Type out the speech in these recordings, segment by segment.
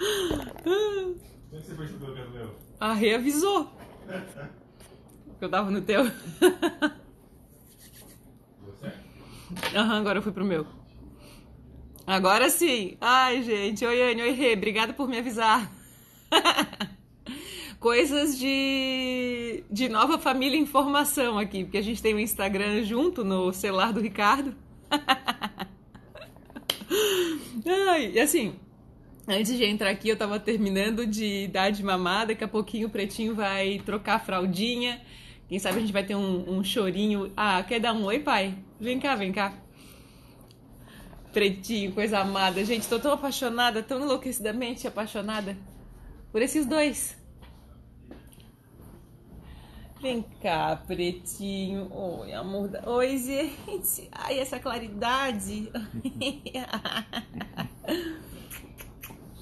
Como é você percebeu que era o meu? A Rê avisou. Que eu tava no teu. Aham, agora eu fui pro meu. Agora sim. Ai, gente. Oi, Anne. Oi, Rê. Obrigada por me avisar. Coisas de, de nova família em formação aqui, porque a gente tem o Instagram junto no celular do Ricardo. Ai, e assim, antes de entrar aqui, eu tava terminando de dar de mamar. Daqui a pouquinho o pretinho vai trocar a fraldinha. Quem sabe a gente vai ter um, um chorinho. Ah, quer dar um oi, pai? Vem cá, vem cá. Pretinho, coisa amada. Gente, tô tão apaixonada, tão enlouquecidamente apaixonada por esses dois. Vem cá, pretinho. Oi, amor. Da... Oi, gente. Ai, essa claridade.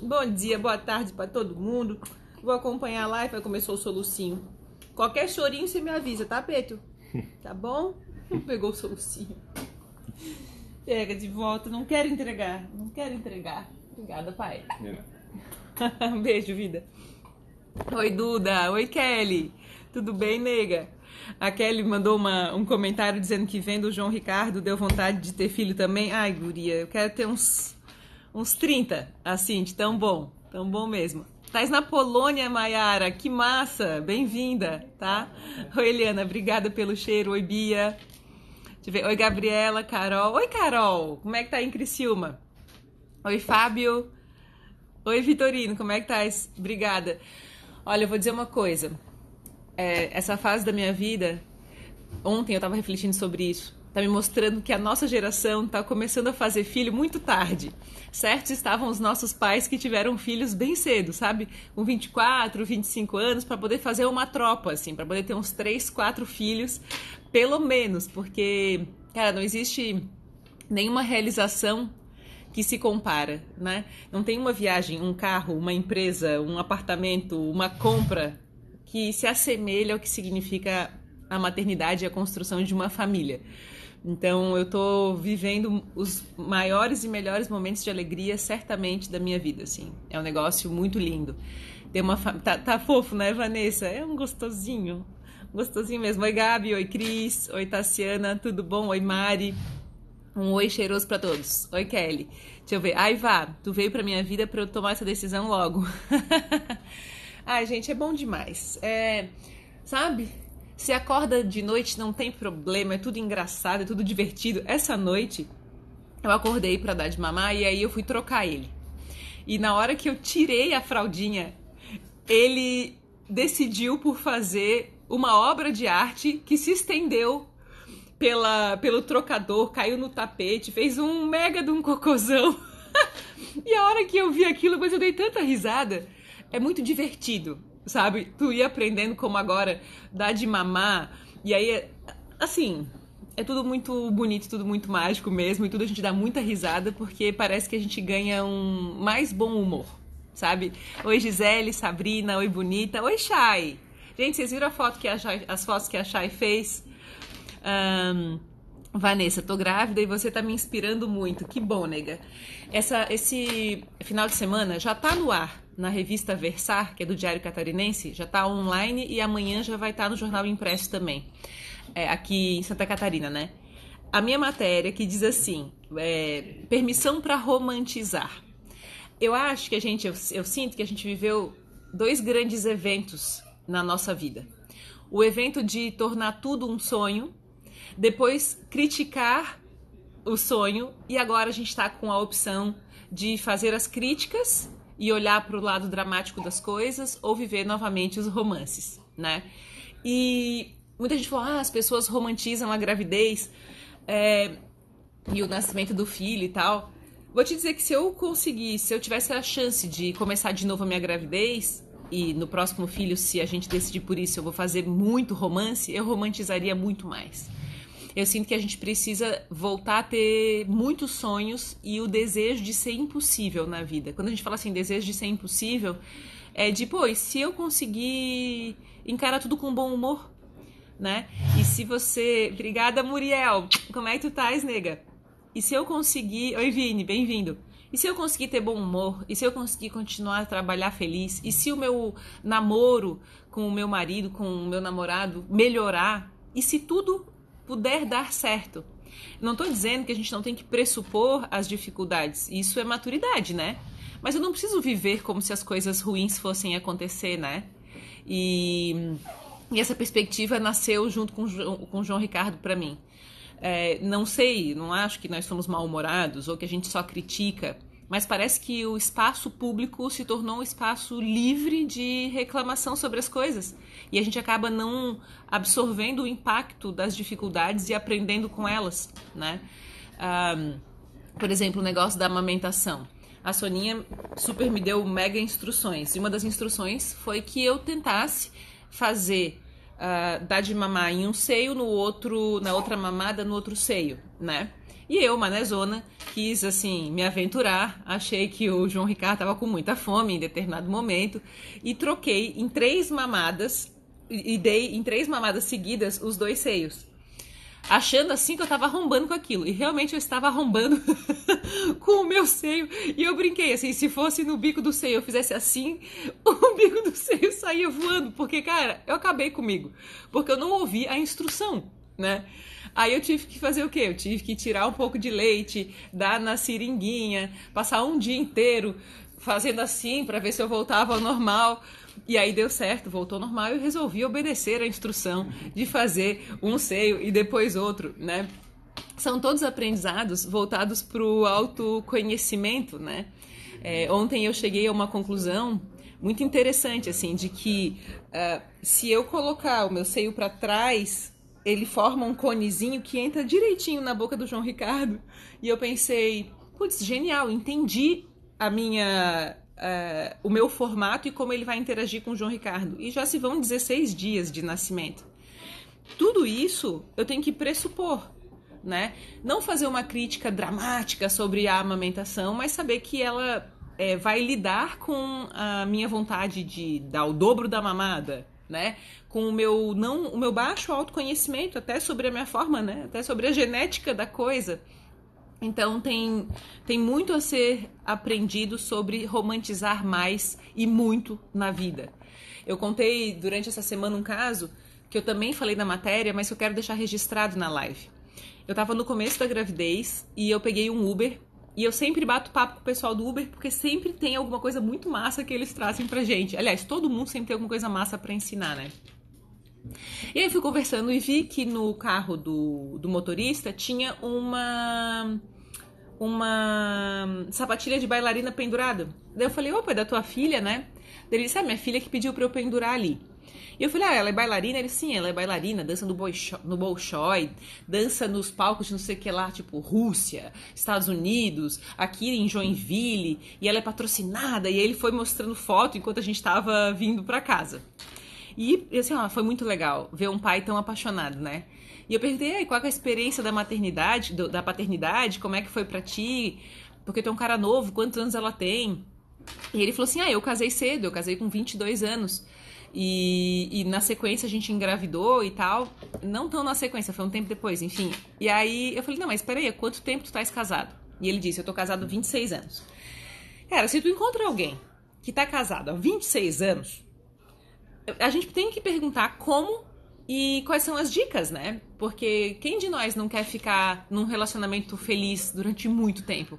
Bom dia, boa tarde pra todo mundo. Vou acompanhar a live, vai começou o solucinho. Qualquer chorinho você me avisa, tá, Preto? Tá bom? Pegou o solucinho. Pega de volta, não quero entregar, não quero entregar. Obrigada, pai. Um beijo, vida. Oi, Duda. Oi, Kelly. Tudo bem, nega? A Kelly mandou uma, um comentário dizendo que vendo o João Ricardo deu vontade de ter filho também. Ai, guria, eu quero ter uns, uns 30, assim, de tão bom. Tão bom mesmo. Tais na Polônia, Maiara. Que massa. Bem-vinda, tá? Oi, Eliana. Obrigada pelo cheiro. Oi, Bia. Oi, Gabriela, Carol. Oi, Carol. Como é que tá aí em Criciúma? Oi, Fábio. Oi, Vitorino. Como é que tá? Obrigada. Olha, eu vou dizer uma coisa. É, essa fase da minha vida, ontem eu tava refletindo sobre isso. Tá me mostrando que a nossa geração tá começando a fazer filho muito tarde. Certos estavam os nossos pais que tiveram filhos bem cedo, sabe? Com 24, 25 anos, para poder fazer uma tropa, assim, para poder ter uns 3, 4 filhos, pelo menos, porque, cara, não existe nenhuma realização que se compara, né? Não tem uma viagem, um carro, uma empresa, um apartamento, uma compra que se assemelha ao que significa a maternidade e a construção de uma família. Então, eu tô vivendo os maiores e melhores momentos de alegria, certamente, da minha vida, assim. É um negócio muito lindo. Tem uma fa... tá, tá fofo, né, Vanessa? É um gostosinho. Gostosinho mesmo. Oi, Gabi. Oi, Cris. Oi, Tassiana. Tudo bom? Oi, Mari. Um oi cheiroso para todos. Oi, Kelly. Deixa eu ver. Ai, vá, tu veio pra minha vida para eu tomar essa decisão logo. Ai, gente, é bom demais. É, sabe? Se acorda de noite, não tem problema, é tudo engraçado, é tudo divertido. Essa noite, eu acordei para dar de mamar e aí eu fui trocar ele. E na hora que eu tirei a fraldinha, ele decidiu por fazer uma obra de arte que se estendeu pela, pelo trocador, caiu no tapete, fez um mega de um cocôzão. e a hora que eu vi aquilo, mas eu dei tanta risada. É muito divertido, sabe? Tu ia aprendendo como agora dar de mamar. E aí, assim, é tudo muito bonito, tudo muito mágico mesmo. E tudo a gente dá muita risada porque parece que a gente ganha um mais bom humor, sabe? Oi, Gisele, Sabrina, oi, bonita. Oi, Chay. Gente, vocês viram a foto que a Chay, as fotos que a Chay fez? Um, Vanessa, tô grávida e você tá me inspirando muito. Que bom, nega. Essa, esse final de semana já tá no ar na revista Versar, que é do Diário Catarinense, já tá online e amanhã já vai estar tá no jornal impresso também, é, aqui em Santa Catarina, né? A minha matéria que diz assim: é, permissão para romantizar. Eu acho que a gente, eu, eu sinto que a gente viveu dois grandes eventos na nossa vida. O evento de tornar tudo um sonho depois criticar o sonho e agora a gente está com a opção de fazer as críticas e olhar para o lado dramático das coisas ou viver novamente os romances, né? E muita gente falou, ah, as pessoas romantizam a gravidez é, e o nascimento do filho e tal. Vou te dizer que se eu conseguisse, se eu tivesse a chance de começar de novo a minha gravidez e no próximo filho, se a gente decidir por isso, eu vou fazer muito romance, eu romantizaria muito mais eu sinto que a gente precisa voltar a ter muitos sonhos e o desejo de ser impossível na vida. Quando a gente fala assim, desejo de ser impossível, é de, pô, se eu conseguir encarar tudo com bom humor, né? E se você. Obrigada, Muriel. Como é que tu tá, nega? E se eu conseguir. Oi, Vini, bem-vindo. E se eu conseguir ter bom humor? E se eu conseguir continuar a trabalhar feliz? E se o meu namoro com o meu marido, com o meu namorado melhorar? E se tudo puder dar certo? Não estou dizendo que a gente não tem que pressupor as dificuldades. Isso é maturidade, né? Mas eu não preciso viver como se as coisas ruins fossem acontecer, né? E, e essa perspectiva nasceu junto com, com o João Ricardo para mim. É, não sei, não acho que nós somos mal-humorados ou que a gente só critica, mas parece que o espaço público se tornou um espaço livre de reclamação sobre as coisas. E a gente acaba não absorvendo o impacto das dificuldades e aprendendo com elas, né? Um, por exemplo, o negócio da amamentação. A Soninha super me deu mega instruções. E uma das instruções foi que eu tentasse fazer uh, dar de mamar em um seio, no outro, na outra mamada, no outro seio, né? E eu, manezona, quis assim me aventurar. Achei que o João Ricardo estava com muita fome em determinado momento e troquei em três mamadas e dei em três mamadas seguidas os dois seios achando assim que eu tava arrombando com aquilo. E realmente eu estava arrombando com o meu seio. E eu brinquei assim, se fosse no bico do seio eu fizesse assim, o bico do seio saía voando. Porque, cara, eu acabei comigo. Porque eu não ouvi a instrução, né? Aí eu tive que fazer o quê? Eu tive que tirar um pouco de leite, dar na seringuinha, passar um dia inteiro fazendo assim para ver se eu voltava ao normal. E aí deu certo, voltou ao normal e resolvi obedecer a instrução de fazer um seio e depois outro, né? São todos aprendizados voltados para o autoconhecimento, né? É, ontem eu cheguei a uma conclusão muito interessante, assim, de que uh, se eu colocar o meu seio para trás, ele forma um conezinho que entra direitinho na boca do João Ricardo. E eu pensei, putz, genial, entendi a minha uh, o meu formato e como ele vai interagir com o João Ricardo. E já se vão 16 dias de nascimento. Tudo isso eu tenho que pressupor, né? Não fazer uma crítica dramática sobre a amamentação, mas saber que ela é, vai lidar com a minha vontade de dar o dobro da mamada, né? Com o meu não, o meu baixo autoconhecimento até sobre a minha forma, né? Até sobre a genética da coisa. Então tem, tem muito a ser aprendido sobre romantizar mais e muito na vida. Eu contei durante essa semana um caso que eu também falei na matéria, mas eu quero deixar registrado na live. Eu estava no começo da gravidez e eu peguei um Uber e eu sempre bato papo com o pessoal do Uber porque sempre tem alguma coisa muito massa que eles trazem pra gente. Aliás, todo mundo sempre tem alguma coisa massa para ensinar, né? E aí fui conversando e vi que no carro do, do motorista tinha uma uma sapatilha de bailarina pendurada. Daí eu falei, opa, é da tua filha, né? Daí ele disse, ah, minha filha que pediu pra eu pendurar ali. E eu falei, ah, ela é bailarina? Ele, sim, ela é bailarina, dança no, Bolshoi, no Bolshoi, dança nos palcos de não sei o que lá, tipo Rússia, Estados Unidos, aqui em Joinville, e ela é patrocinada, e aí ele foi mostrando foto enquanto a gente tava vindo pra casa. E assim, ó, foi muito legal ver um pai tão apaixonado, né? E eu perguntei, qual é a experiência da maternidade, do, da paternidade, como é que foi para ti? Porque tem um cara novo, quantos anos ela tem? E ele falou assim, ah, eu casei cedo, eu casei com 22 anos. E, e, na sequência a gente engravidou e tal. Não tão na sequência, foi um tempo depois, enfim. E aí eu falei, não, mas peraí, quanto tempo tu estás casado? E ele disse, eu tô casado há 26 anos. Cara, se tu encontra alguém que tá casado há 26 anos, a gente tem que perguntar como e quais são as dicas, né? Porque quem de nós não quer ficar num relacionamento feliz durante muito tempo,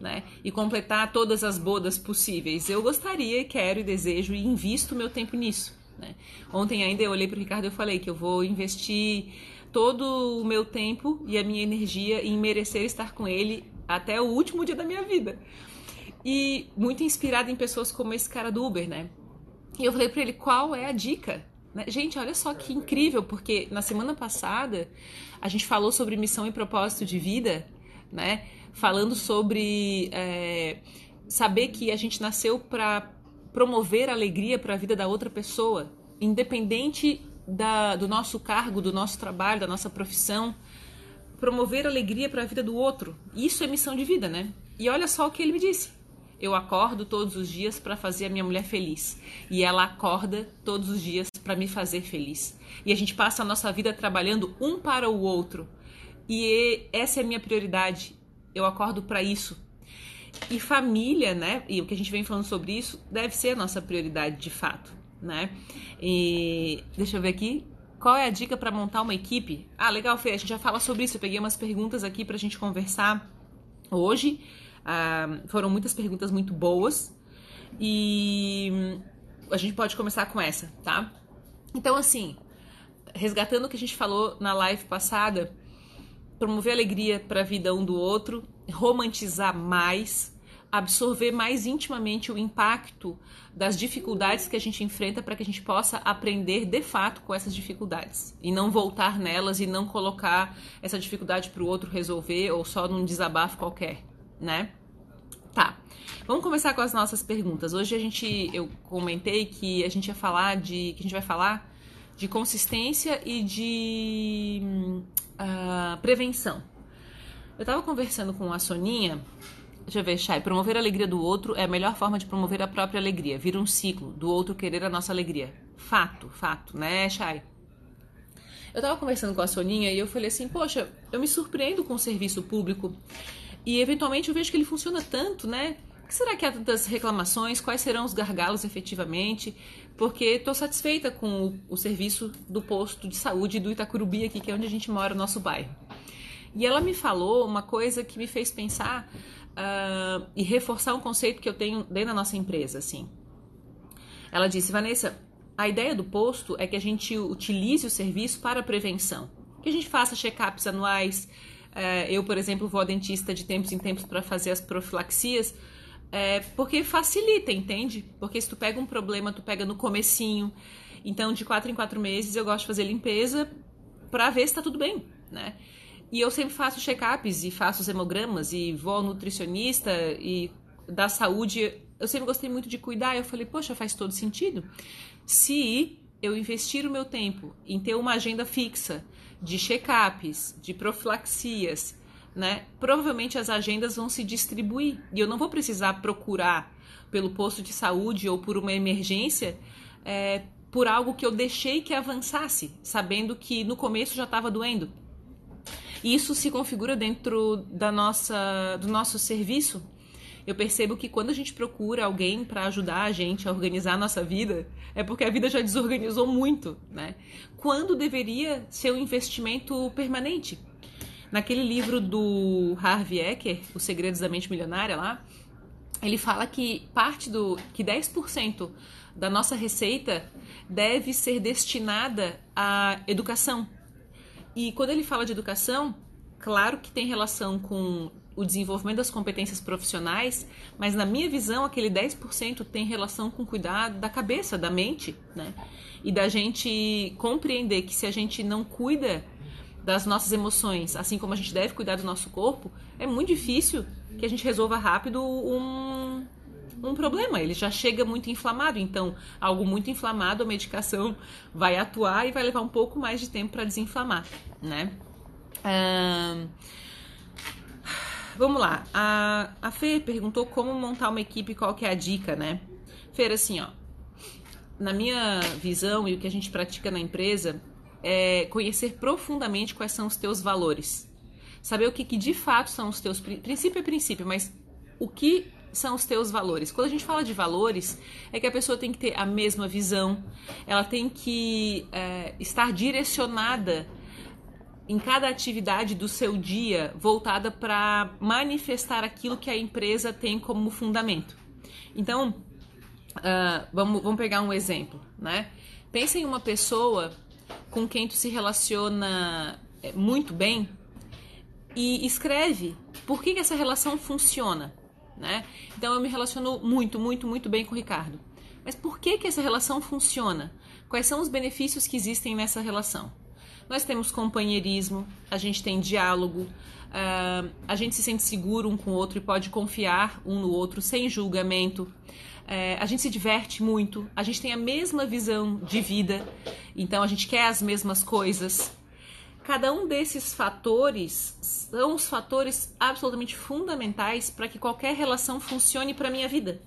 né? E completar todas as bodas possíveis. Eu gostaria, quero e desejo e invisto meu tempo nisso, né? Ontem ainda eu olhei para o Ricardo e falei que eu vou investir todo o meu tempo e a minha energia em merecer estar com ele até o último dia da minha vida. E muito inspirada em pessoas como esse cara do Uber, né? E eu falei para ele qual é a dica. Né? Gente, olha só que incrível, porque na semana passada a gente falou sobre missão e propósito de vida, né? Falando sobre é, saber que a gente nasceu para promover alegria para a vida da outra pessoa, independente da, do nosso cargo, do nosso trabalho, da nossa profissão, promover alegria para a vida do outro. Isso é missão de vida, né? E olha só o que ele me disse. Eu acordo todos os dias para fazer a minha mulher feliz. E ela acorda todos os dias para me fazer feliz. E a gente passa a nossa vida trabalhando um para o outro. E essa é a minha prioridade. Eu acordo para isso. e família, né? E o que a gente vem falando sobre isso deve ser a nossa prioridade de fato, né? E deixa eu ver aqui. Qual é a dica para montar uma equipe? Ah, legal, Fê, a gente já fala sobre isso. Eu peguei umas perguntas aqui pra gente conversar hoje. Ah, foram muitas perguntas muito boas. E a gente pode começar com essa, tá? Então, assim, resgatando o que a gente falou na live passada, promover alegria para a vida um do outro, romantizar mais, absorver mais intimamente o impacto das dificuldades que a gente enfrenta para que a gente possa aprender de fato com essas dificuldades e não voltar nelas e não colocar essa dificuldade para o outro resolver ou só num desabafo qualquer, né? Tá. Vamos começar com as nossas perguntas. Hoje a gente eu comentei que a gente ia falar de que a gente vai falar de consistência e de uh, prevenção. Eu estava conversando com a Soninha. Deixa eu ver, Chay. Promover a alegria do outro é a melhor forma de promover a própria alegria. Vira um ciclo do outro querer a nossa alegria. Fato, fato, né, Chay? Eu estava conversando com a Soninha e eu falei assim: Poxa, eu me surpreendo com o serviço público e eventualmente eu vejo que ele funciona tanto, né? que será que há tantas reclamações? Quais serão os gargalos efetivamente? Porque estou satisfeita com o, o, serviço do posto de saúde do Itacurubi aqui, que é onde a gente mora, no nosso bairro. E ela me falou uma coisa que me fez pensar uh, e reforçar um conceito que eu tenho dentro da nossa empresa, assim. Ela disse, Vanessa, a ideia do posto é que a gente utilize o serviço para prevenção. Que a gente faça check-ups anuais. Uh, eu, por exemplo, vou ao dentista de tempos em tempos para fazer as profilaxias, é, porque facilita, entende? Porque se tu pega um problema, tu pega no comecinho. Então, de quatro em quatro meses, eu gosto de fazer limpeza para ver se tá tudo bem, né? E eu sempre faço check-ups e faço os hemogramas e vou ao nutricionista e da saúde. Eu sempre gostei muito de cuidar. Eu falei, poxa, faz todo sentido. Se eu investir o meu tempo em ter uma agenda fixa de check-ups, de profilaxias, né? Provavelmente as agendas vão se distribuir e eu não vou precisar procurar pelo posto de saúde ou por uma emergência é, por algo que eu deixei que avançasse, sabendo que no começo já estava doendo. Isso se configura dentro da nossa, do nosso serviço. Eu percebo que quando a gente procura alguém para ajudar a gente a organizar a nossa vida, é porque a vida já desorganizou muito, né? Quando deveria ser um investimento permanente. Naquele livro do Harvey Eker, Os Segredos da Mente Milionária lá, ele fala que parte do que 10% da nossa receita deve ser destinada à educação. E quando ele fala de educação, claro que tem relação com o desenvolvimento das competências profissionais, mas na minha visão, aquele 10% tem relação com cuidar da cabeça, da mente, né? E da gente compreender que se a gente não cuida das nossas emoções, assim como a gente deve cuidar do nosso corpo, é muito difícil que a gente resolva rápido um, um problema. Ele já chega muito inflamado, então algo muito inflamado, a medicação vai atuar e vai levar um pouco mais de tempo para desinflamar, né? Vamos lá. A, a Fê perguntou como montar uma equipe, qual que é a dica, né? Fer, assim, ó. Na minha visão e o que a gente pratica na empresa, é conhecer profundamente quais são os teus valores. Saber o que, que de fato são os teus. Princípio é princípio, mas o que são os teus valores. Quando a gente fala de valores, é que a pessoa tem que ter a mesma visão, ela tem que é, estar direcionada em cada atividade do seu dia voltada para manifestar aquilo que a empresa tem como fundamento. Então, uh, vamos, vamos pegar um exemplo, né? Pensa em uma pessoa com quem tu se relaciona é, muito bem e escreve por que, que essa relação funciona, né? Então eu me relaciono muito, muito, muito bem com o Ricardo. Mas por que que essa relação funciona? Quais são os benefícios que existem nessa relação? Nós temos companheirismo, a gente tem diálogo, uh, a gente se sente seguro um com o outro e pode confiar um no outro sem julgamento. É, a gente se diverte muito, a gente tem a mesma visão de vida, então a gente quer as mesmas coisas. Cada um desses fatores são os fatores absolutamente fundamentais para que qualquer relação funcione para a minha vida.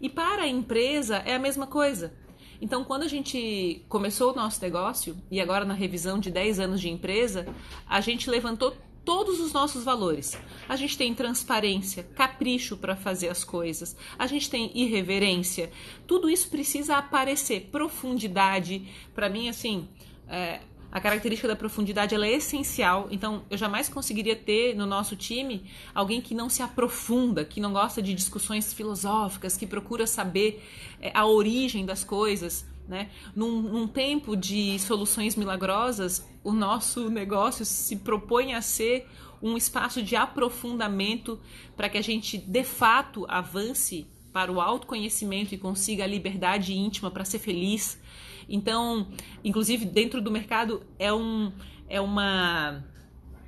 E para a empresa é a mesma coisa. Então, quando a gente começou o nosso negócio, e agora na revisão de 10 anos de empresa, a gente levantou todos os nossos valores. A gente tem transparência, capricho para fazer as coisas, a gente tem irreverência. Tudo isso precisa aparecer. Profundidade, para mim, assim, é, a característica da profundidade ela é essencial, então eu jamais conseguiria ter no nosso time alguém que não se aprofunda, que não gosta de discussões filosóficas, que procura saber é, a origem das coisas. Né? Num, num, tempo de soluções milagrosas, o nosso negócio se propõe a ser um espaço de aprofundamento para que a gente de fato avance para o autoconhecimento e consiga a liberdade íntima para ser feliz. Então, inclusive dentro do mercado é um é uma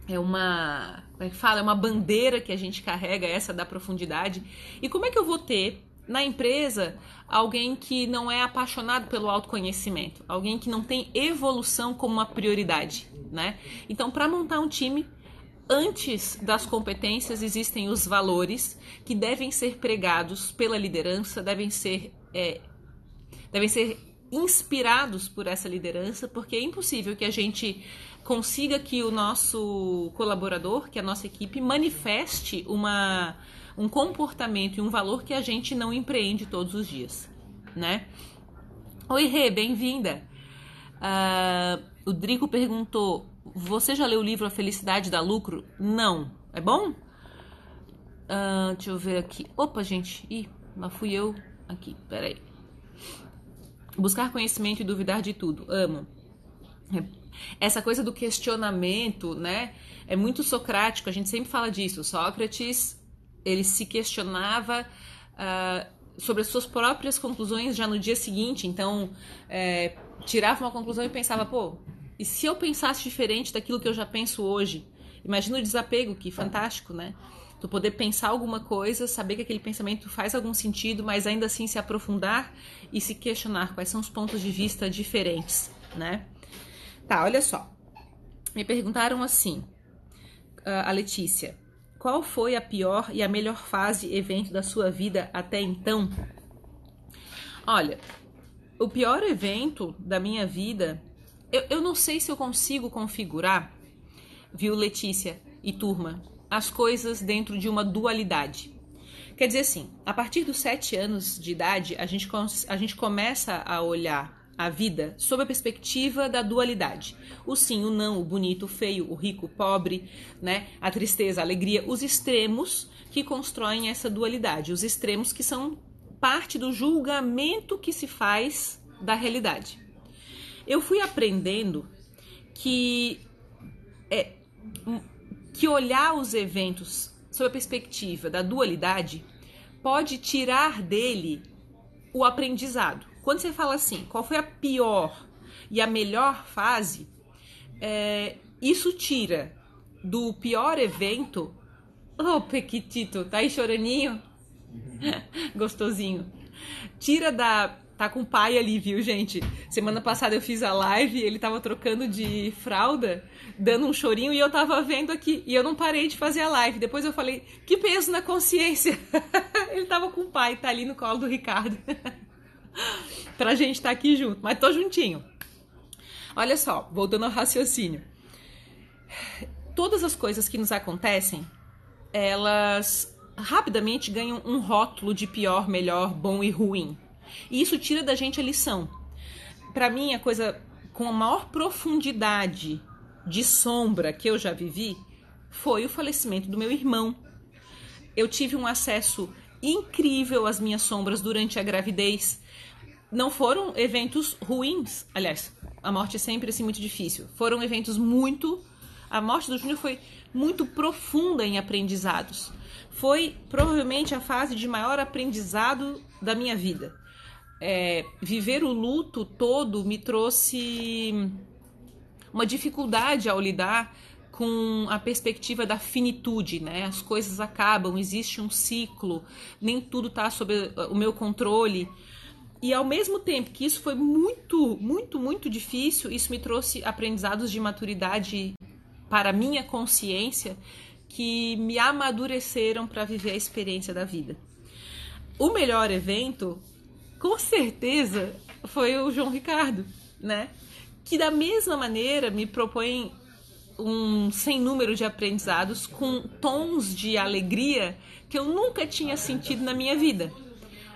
é uma como é que fala? É uma bandeira que a gente carrega essa da profundidade. E como é que eu vou ter na empresa alguém que não é apaixonado pelo autoconhecimento, alguém que não tem evolução como uma prioridade, né? Então, para montar um time, antes das competências existem os valores que devem ser pregados pela liderança, devem ser é, devem ser inspirados por essa liderança, porque é impossível que a gente consiga que o nosso colaborador, que a nossa equipe manifeste uma um comportamento e um valor que a gente não empreende todos os dias, né? Oi, Rê, bem-vinda. Uh, o Drico perguntou: Você já leu o livro A Felicidade dá Lucro? Não. É bom? Uh, deixa eu ver aqui. Opa, gente. Ih, lá fui eu. Aqui, peraí. Buscar conhecimento e duvidar de tudo. Amo. Essa coisa do questionamento, né? É muito socrático, a gente sempre fala disso. Sócrates ele se questionava uh, sobre as suas próprias conclusões já no dia seguinte. Então, é, tirava uma conclusão e pensava, pô, e se eu pensasse diferente daquilo que eu já penso hoje? Imagina o desapego, que fantástico, né? Tu poder pensar alguma coisa, saber que aquele pensamento faz algum sentido, mas ainda assim se aprofundar e se questionar quais são os pontos de vista diferentes, né? Tá, olha só. Me perguntaram assim, ah, a Letícia, qual foi a pior e a melhor fase evento da sua vida até então? Olha, o pior evento da minha vida, eu, eu não sei se eu consigo configurar, viu, Letícia e turma, as coisas dentro de uma dualidade. Quer dizer assim, a partir dos sete anos de idade, a gente, a gente começa a olhar a vida sob a perspectiva da dualidade. O sim, o não, o bonito, o feio, o rico, o pobre, né? A tristeza, a alegria, os extremos que constroem essa dualidade, os extremos que são parte do julgamento que se faz da realidade. Eu fui aprendendo que é, que olhar os eventos sob a perspectiva da dualidade pode tirar dele o aprendizado. Quando você fala assim, qual foi a pior e a melhor fase, é, isso tira do pior evento. Oh, Pequitito, tá aí choraninho? Gostosinho. Tira da. Tá com o pai ali, viu, gente? Semana passada eu fiz a live, ele tava trocando de fralda, dando um chorinho, e eu tava vendo aqui. E eu não parei de fazer a live. Depois eu falei, que peso na consciência. ele tava com o pai, tá ali no colo do Ricardo. pra gente estar tá aqui junto, mas tô juntinho. Olha só, voltando ao raciocínio. Todas as coisas que nos acontecem, elas rapidamente ganham um rótulo de pior, melhor, bom e ruim. E isso tira da gente a lição. Para mim, a coisa com a maior profundidade de sombra que eu já vivi foi o falecimento do meu irmão. Eu tive um acesso incrível às minhas sombras durante a gravidez não foram eventos ruins. Aliás, a morte é sempre assim muito difícil. Foram eventos muito. A morte do Júnior foi muito profunda em aprendizados. Foi provavelmente a fase de maior aprendizado da minha vida. É, viver o luto todo me trouxe uma dificuldade ao lidar com a perspectiva da finitude, né? As coisas acabam, existe um ciclo, nem tudo está sob o meu controle. E ao mesmo tempo que isso foi muito, muito, muito difícil, isso me trouxe aprendizados de maturidade para minha consciência que me amadureceram para viver a experiência da vida. O melhor evento, com certeza, foi o João Ricardo, né? Que da mesma maneira me propõe um sem número de aprendizados com tons de alegria que eu nunca tinha sentido na minha vida.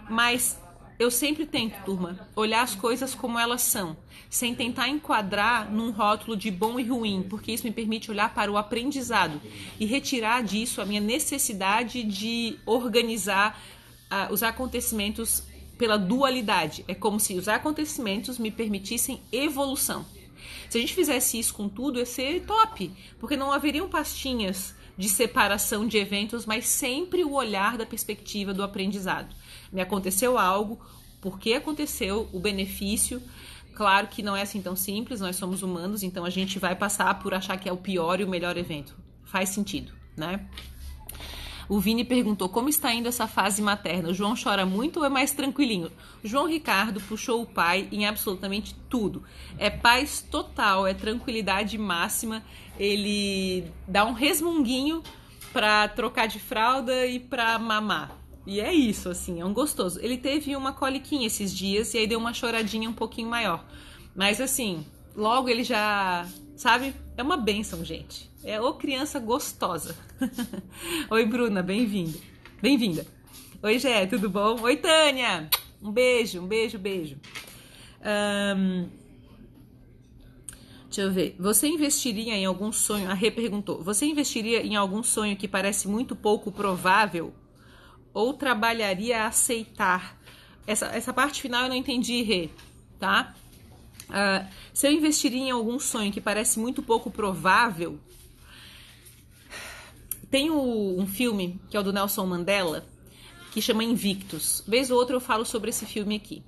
Mas eu sempre tento, turma, olhar as coisas como elas são, sem tentar enquadrar num rótulo de bom e ruim, porque isso me permite olhar para o aprendizado e retirar disso a minha necessidade de organizar uh, os acontecimentos pela dualidade. É como se os acontecimentos me permitissem evolução. Se a gente fizesse isso com tudo, ia ser top, porque não haveriam pastinhas de separação de eventos, mas sempre o olhar da perspectiva do aprendizado. Me aconteceu algo, por que aconteceu, o benefício. Claro que não é assim tão simples, nós somos humanos, então a gente vai passar por achar que é o pior e o melhor evento. Faz sentido, né? O Vini perguntou como está indo essa fase materna. O João chora muito ou é mais tranquilinho? João Ricardo puxou o pai em absolutamente tudo. É paz total, é tranquilidade máxima. Ele dá um resmunguinho para trocar de fralda e para mamar. E é isso, assim, é um gostoso. Ele teve uma coliquinha esses dias e aí deu uma choradinha um pouquinho maior. Mas assim, logo ele já, sabe? É uma benção, gente. É ô criança gostosa. Oi, Bruna, bem-vinda. Bem-vinda. Oi, Gé, tudo bom? Oi, Tânia. Um beijo, um beijo, beijo. Um, deixa eu ver. Você investiria em algum sonho? A Rê perguntou. Você investiria em algum sonho que parece muito pouco provável? Ou trabalharia a aceitar? Essa, essa parte final eu não entendi, Rê, tá? Uh, se eu investiria em algum sonho que parece muito pouco provável, tem o, um filme que é o do Nelson Mandela, que chama Invictus. Vez ou outra eu falo sobre esse filme aqui.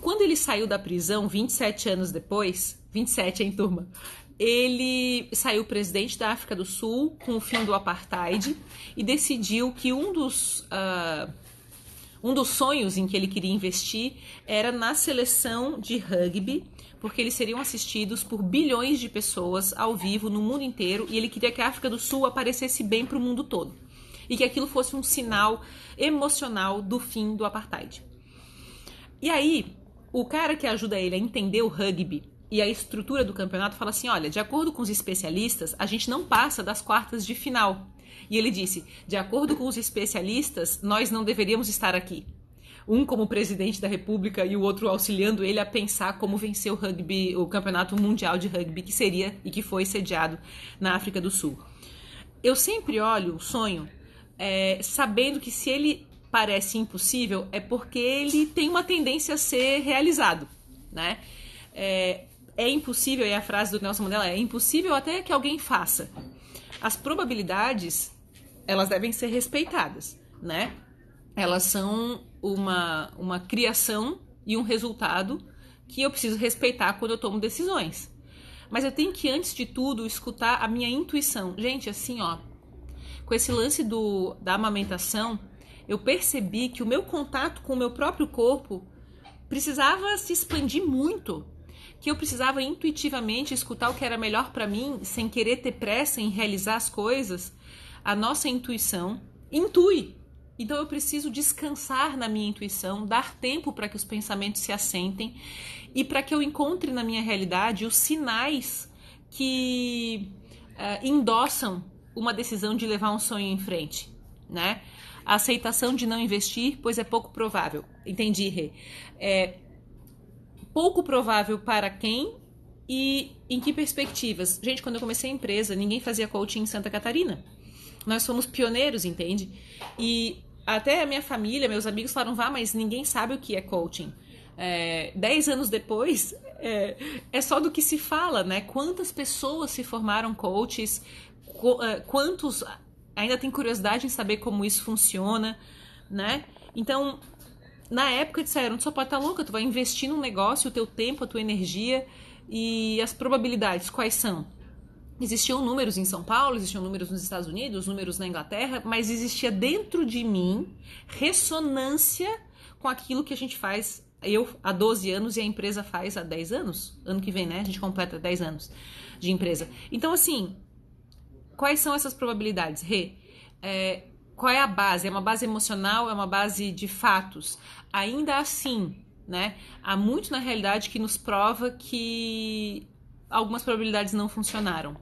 Quando ele saiu da prisão, 27 anos depois, 27, hein, turma? Ele saiu presidente da África do Sul com o fim do apartheid e decidiu que um dos, uh, um dos sonhos em que ele queria investir era na seleção de rugby porque eles seriam assistidos por bilhões de pessoas ao vivo no mundo inteiro e ele queria que a África do Sul aparecesse bem para o mundo todo e que aquilo fosse um sinal emocional do fim do apartheid. E aí, o cara que ajuda ele a entender o rugby e a estrutura do campeonato fala assim: olha, de acordo com os especialistas, a gente não passa das quartas de final. E ele disse: de acordo com os especialistas, nós não deveríamos estar aqui um como presidente da República e o outro auxiliando ele a pensar como vencer o rugby, o campeonato mundial de rugby que seria e que foi sediado na África do Sul. Eu sempre olho o sonho é, sabendo que se ele parece impossível é porque ele tem uma tendência a ser realizado, né? É, é impossível, e a frase do Nelson Mandela é, é impossível até que alguém faça. As probabilidades, elas devem ser respeitadas, né? Elas são uma, uma criação e um resultado que eu preciso respeitar quando eu tomo decisões. Mas eu tenho que, antes de tudo, escutar a minha intuição. Gente, assim, ó, com esse lance do, da amamentação, eu percebi que o meu contato com o meu próprio corpo precisava se expandir muito. Que eu precisava intuitivamente escutar o que era melhor para mim, sem querer ter pressa em realizar as coisas. A nossa intuição intui então eu preciso descansar na minha intuição, dar tempo para que os pensamentos se assentem e para que eu encontre na minha realidade os sinais que uh, endossam uma decisão de levar um sonho em frente, né? A aceitação de não investir, pois é pouco provável. Entendi, Rê. É pouco provável para quem e em que perspectivas? Gente, quando eu comecei a empresa, ninguém fazia coaching em Santa Catarina. Nós fomos pioneiros, entende? E até a minha família, meus amigos falaram, vá, mas ninguém sabe o que é coaching. É, dez anos depois, é, é, só do que se fala, né? Quantas pessoas se formaram coaches, é, quantos ainda têm curiosidade em saber como isso funciona, né? Então, na época disseram, tu só pode estar louca, tu vai investir num negócio, o teu tempo, a tua energia e as probabilidades, quais são? Existiam números em São Paulo, existiam números nos Estados Unidos, números na Inglaterra, mas existia dentro de mim ressonância com aquilo que a gente faz eu há 12 anos e a empresa faz há 10 anos. Ano que vem, né? A gente completa 10 anos de empresa. Então, assim, quais são essas probabilidades? Rê, é, qual é a base? É uma base emocional? É uma base de fatos? Ainda assim, né? Há muito na realidade que nos prova que algumas probabilidades não funcionaram.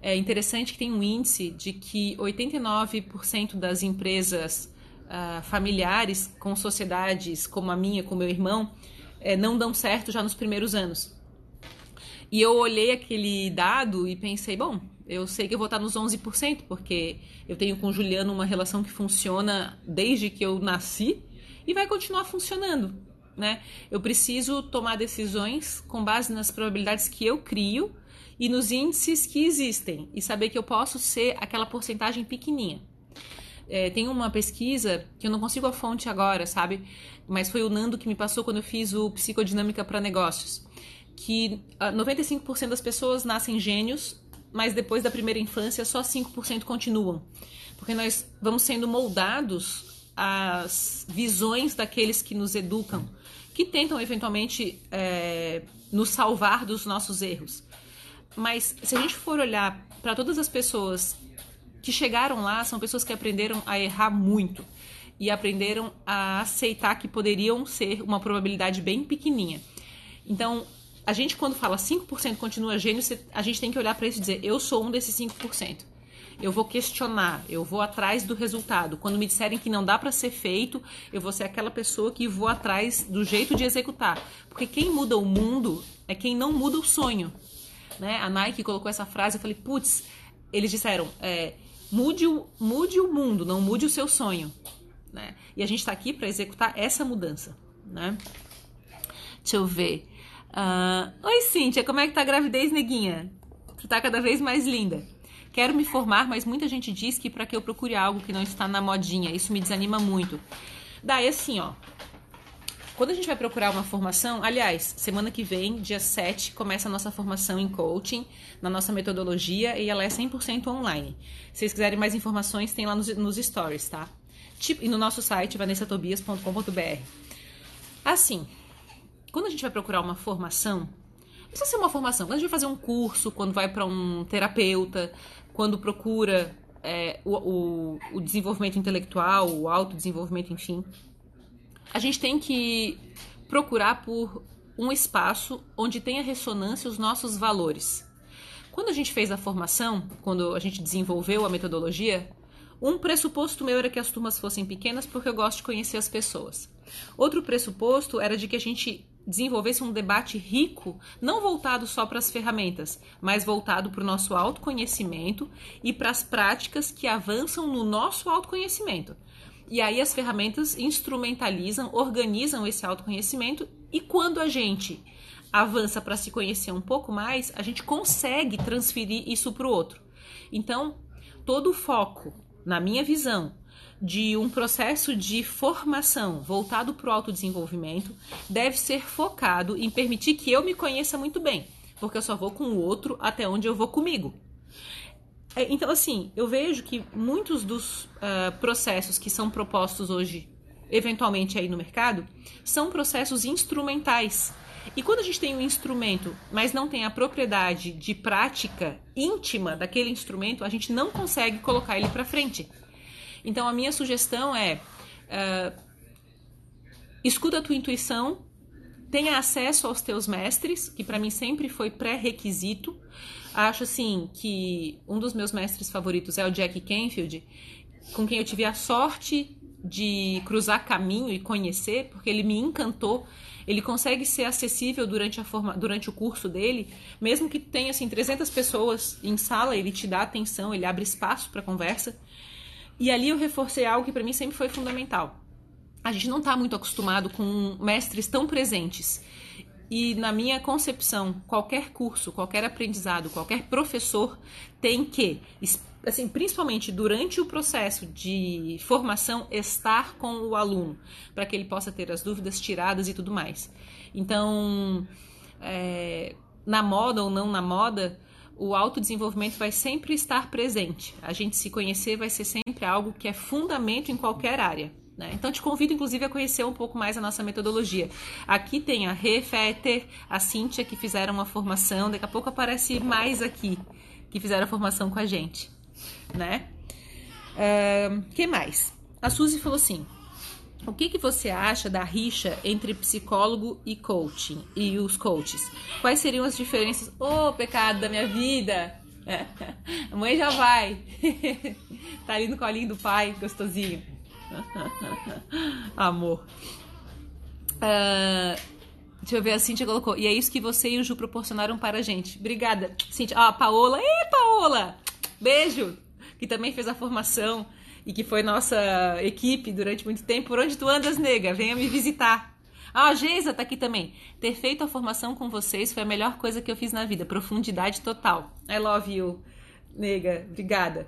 É interessante que tem um índice de que 89% das empresas uh, familiares com sociedades como a minha, com meu irmão, é, não dão certo já nos primeiros anos. E eu olhei aquele dado e pensei, bom, eu sei que eu vou estar nos 11%, porque eu tenho com o Juliano uma relação que funciona desde que eu nasci e vai continuar funcionando, né? Eu preciso tomar decisões com base nas probabilidades que eu crio e nos índices que existem e saber que eu posso ser aquela porcentagem pequenininha. É, tem uma pesquisa que eu não consigo a fonte agora, sabe? Mas foi o Nando que me passou quando eu fiz o Psicodinâmica para Negócios. Que 95% ah, das pessoas nascem gênios, mas depois da primeira infância só 5% continuam. Porque nós vamos sendo moldados às visões daqueles que nos educam, que tentam eventualmente é, nos salvar dos nossos erros. Mas se a gente for olhar para todas as pessoas que chegaram lá, são pessoas que aprenderam a errar muito e aprenderam a aceitar que poderiam ser uma probabilidade bem pequenininha. Então, a gente quando fala 5% continua gênio, a gente tem que olhar para isso e dizer, eu sou um desses 5%. Eu vou questionar, eu vou atrás do resultado. Quando me disserem que não dá para ser feito, eu vou ser aquela pessoa que vou atrás do jeito de executar. Porque quem muda o mundo é quem não muda o sonho. Né? A Nike colocou essa frase, eu falei, putz, eles disseram, é, mude, o, mude o mundo, não mude o seu sonho. Né? E a gente está aqui para executar essa mudança. Né? Deixa eu ver. Uh, Oi, Cíntia, como é que tá a gravidez, neguinha? Tu tá cada vez mais linda. Quero me formar, mas muita gente diz que para que eu procure algo que não está na modinha. Isso me desanima muito. Daí assim, ó, quando a gente vai procurar uma formação, aliás, semana que vem, dia 7, começa a nossa formação em coaching, na nossa metodologia, e ela é 100% online. Se vocês quiserem mais informações, tem lá nos, nos stories, tá? E no nosso site, vanessatobias.com.br. Assim, quando a gente vai procurar uma formação, não precisa ser uma formação, quando a gente vai fazer um curso, quando vai para um terapeuta, quando procura é, o, o, o desenvolvimento intelectual, o autodesenvolvimento, enfim a gente tem que procurar por um espaço onde tenha ressonância os nossos valores. Quando a gente fez a formação, quando a gente desenvolveu a metodologia, um pressuposto meu era que as turmas fossem pequenas porque eu gosto de conhecer as pessoas. Outro pressuposto era de que a gente desenvolvesse um debate rico, não voltado só para as ferramentas, mas voltado para o nosso autoconhecimento e para as práticas que avançam no nosso autoconhecimento. E aí as ferramentas instrumentalizam, organizam esse autoconhecimento e quando a gente avança para se conhecer um pouco mais, a gente consegue transferir isso para o outro. Então, todo o foco, na minha visão, de um processo de formação voltado para o autodesenvolvimento deve ser focado em permitir que eu me conheça muito bem, porque eu só vou com o outro até onde eu vou comigo. É, então, assim, eu vejo que muitos dos uh, processos que são propostos hoje, eventualmente aí no mercado, são processos instrumentais. E quando a gente tem um instrumento, mas não tem a propriedade de prática íntima daquele instrumento, a gente não consegue colocar ele para frente. Então, a minha sugestão é: uh, escuta a tua intuição, tenha acesso aos teus mestres, que para mim sempre foi pré-requisito. Acho assim que um dos meus mestres favoritos é o Jack Canfield, com quem eu tive a sorte de cruzar caminho e conhecer, porque ele me encantou. Ele consegue ser acessível durante, a forma, durante o curso dele, mesmo que tenha assim 300 pessoas em sala, ele te dá atenção, ele abre espaço para conversa. E ali eu reforcei algo que para mim sempre foi fundamental. A gente não está muito acostumado com mestres tão presentes. E na minha concepção, qualquer curso, qualquer aprendizado, qualquer professor tem que, assim, principalmente durante o processo de formação, estar com o aluno, para que ele possa ter as dúvidas tiradas e tudo mais. Então, é, na moda ou não na moda, o autodesenvolvimento vai sempre estar presente. A gente se conhecer vai ser sempre algo que é fundamento em qualquer área. Né? Então, te convido, inclusive, a conhecer um pouco mais a nossa metodologia. Aqui tem a Refeter, a Cíntia, que fizeram uma formação. Daqui a pouco aparece mais aqui, que fizeram a formação com a gente. Né? Uh, que mais? A Suzy falou assim: o que, que você acha da rixa entre psicólogo e coaching e os coaches? Quais seriam as diferenças? Ô, oh, pecado da minha vida! A mãe já vai. tá ali no colinho do pai, gostosinho. Amor. Uh, deixa eu ver, a Cintia colocou. E é isso que você e o Ju proporcionaram para a gente. Obrigada, Cintia. Ah, a Paola. Ê, Paola! Beijo! Que também fez a formação e que foi nossa equipe durante muito tempo. Por onde tu andas, nega? Venha me visitar. Ah, a Geisa tá aqui também. Ter feito a formação com vocês foi a melhor coisa que eu fiz na vida. Profundidade total. I love you, nega. Obrigada.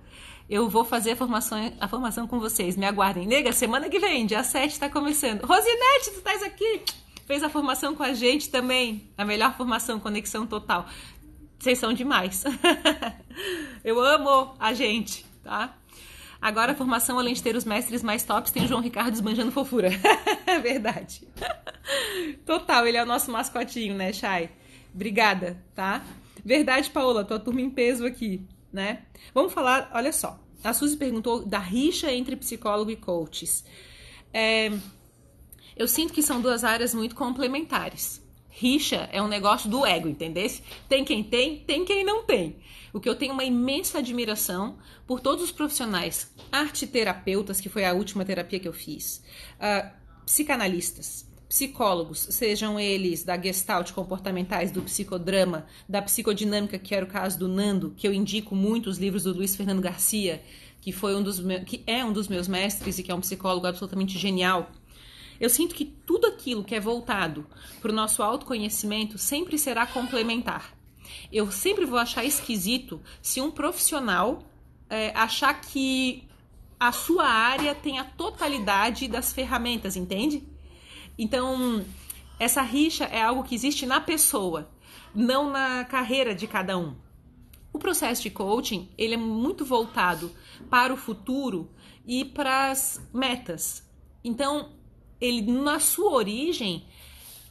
Eu vou fazer a formação, a formação com vocês. Me aguardem. Nega, semana que vem, dia 7 tá começando. Rosinete, tu estás aqui? Fez a formação com a gente também. A melhor formação, conexão total. Vocês são demais. eu amo a gente, tá? Agora a formação, além de ter os mestres mais tops, tem o João Ricardo esbanjando fofura. É verdade. Total, ele é o nosso mascotinho, né, Chay? Obrigada, tá? Verdade, Paola, tua turma em peso aqui, né? Vamos falar, olha só. A Suzy perguntou da rixa entre psicólogo e coaches. É, eu sinto que são duas áreas muito complementares. Rixa é um negócio do ego, entendesse? Tem quem tem, tem quem não tem. O que eu tenho uma imensa admiração por todos os profissionais, arteterapeutas, que foi a última terapia que eu fiz, uh, psicanalistas, psicólogos, sejam eles da gestalt comportamentais, do psicodrama, da psicodinâmica, que era o caso do Nando, que eu indico muito os livros do Luiz Fernando Garcia, que foi um dos que é um dos meus mestres e que é um psicólogo absolutamente genial. Eu sinto que tudo aquilo que é voltado para o nosso autoconhecimento sempre será complementar. Eu sempre vou achar esquisito se um profissional é, achar que a sua área tem a totalidade das ferramentas, entende? Então, essa rixa é algo que existe na pessoa, não na carreira de cada um. O processo de coaching, ele é muito voltado para o futuro e para as metas. Então, ele na sua origem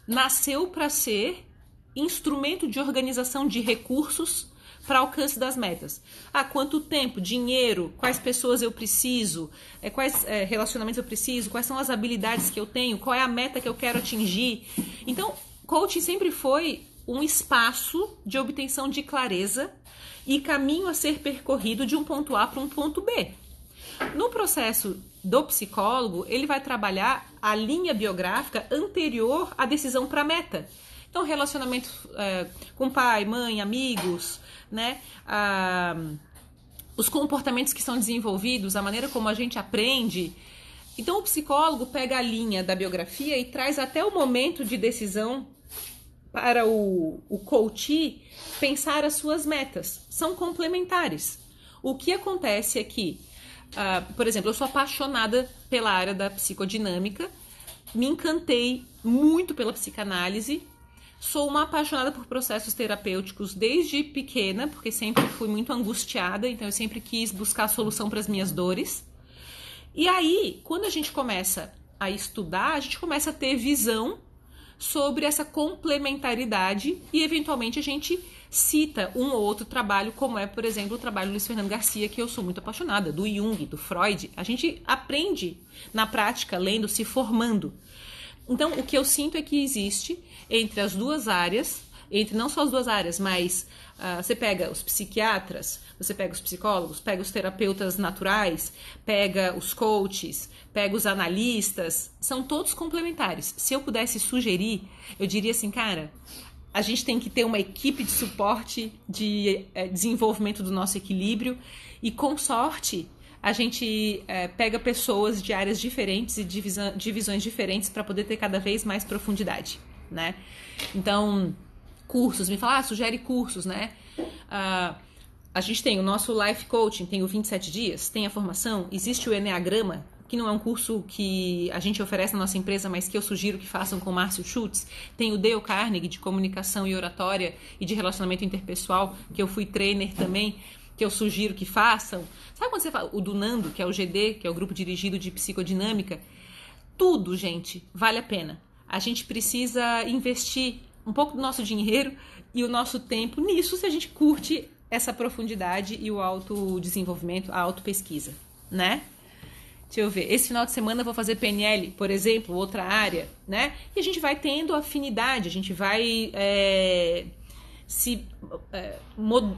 nasceu para ser instrumento de organização de recursos para alcance das metas. Ah, quanto tempo, dinheiro, quais pessoas eu preciso, é, quais é, relacionamentos eu preciso, quais são as habilidades que eu tenho, qual é a meta que eu quero atingir. Então, coaching sempre foi um espaço de obtenção de clareza e caminho a ser percorrido de um ponto A para um ponto B. No processo do psicólogo, ele vai trabalhar a linha biográfica anterior à decisão para a meta. Então, relacionamento é, com pai, mãe, amigos, né? Ah, os comportamentos que são desenvolvidos, a maneira como a gente aprende. Então, o psicólogo pega a linha da biografia e traz até o momento de decisão para o, o pensar as suas metas. São complementares. O que acontece é que, uh, por exemplo, eu sou apaixonada pela área da psicodinâmica, me encantei muito pela psicanálise, Sou uma apaixonada por processos terapêuticos desde pequena, porque sempre fui muito angustiada, então eu sempre quis buscar solução para as minhas dores. E aí, quando a gente começa a estudar, a gente começa a ter visão sobre essa complementaridade e eventualmente a gente cita um ou outro trabalho, como é, por exemplo, o trabalho do Luiz Fernando Garcia, que eu sou muito apaixonada, do Jung, do Freud. A gente aprende na prática, lendo, se formando. Então, o que eu sinto é que existe entre as duas áreas, entre não só as duas áreas, mas uh, você pega os psiquiatras, você pega os psicólogos, pega os terapeutas naturais, pega os coaches, pega os analistas, são todos complementares. Se eu pudesse sugerir, eu diria assim, cara, a gente tem que ter uma equipe de suporte de é, desenvolvimento do nosso equilíbrio e, com sorte, a gente é, pega pessoas de áreas diferentes e divisões diferentes para poder ter cada vez mais profundidade, né? Então, cursos, me fala, ah, sugere cursos, né? Uh, a gente tem o nosso Life Coaching, tem o 27 dias, tem a formação, existe o Enneagrama, que não é um curso que a gente oferece na nossa empresa, mas que eu sugiro que façam com o Márcio Schultz. Tem o Dale Carnegie, de comunicação e oratória e de relacionamento interpessoal, que eu fui trainer também que eu sugiro que façam. Sabe quando você fala o do Nando, que é o GD, que é o grupo dirigido de psicodinâmica? Tudo, gente, vale a pena. A gente precisa investir um pouco do nosso dinheiro e o nosso tempo nisso se a gente curte essa profundidade e o autodesenvolvimento, a autopesquisa, né? Deixa eu ver. Esse final de semana eu vou fazer PNL, por exemplo, outra área, né? E a gente vai tendo afinidade, a gente vai é, se é, mod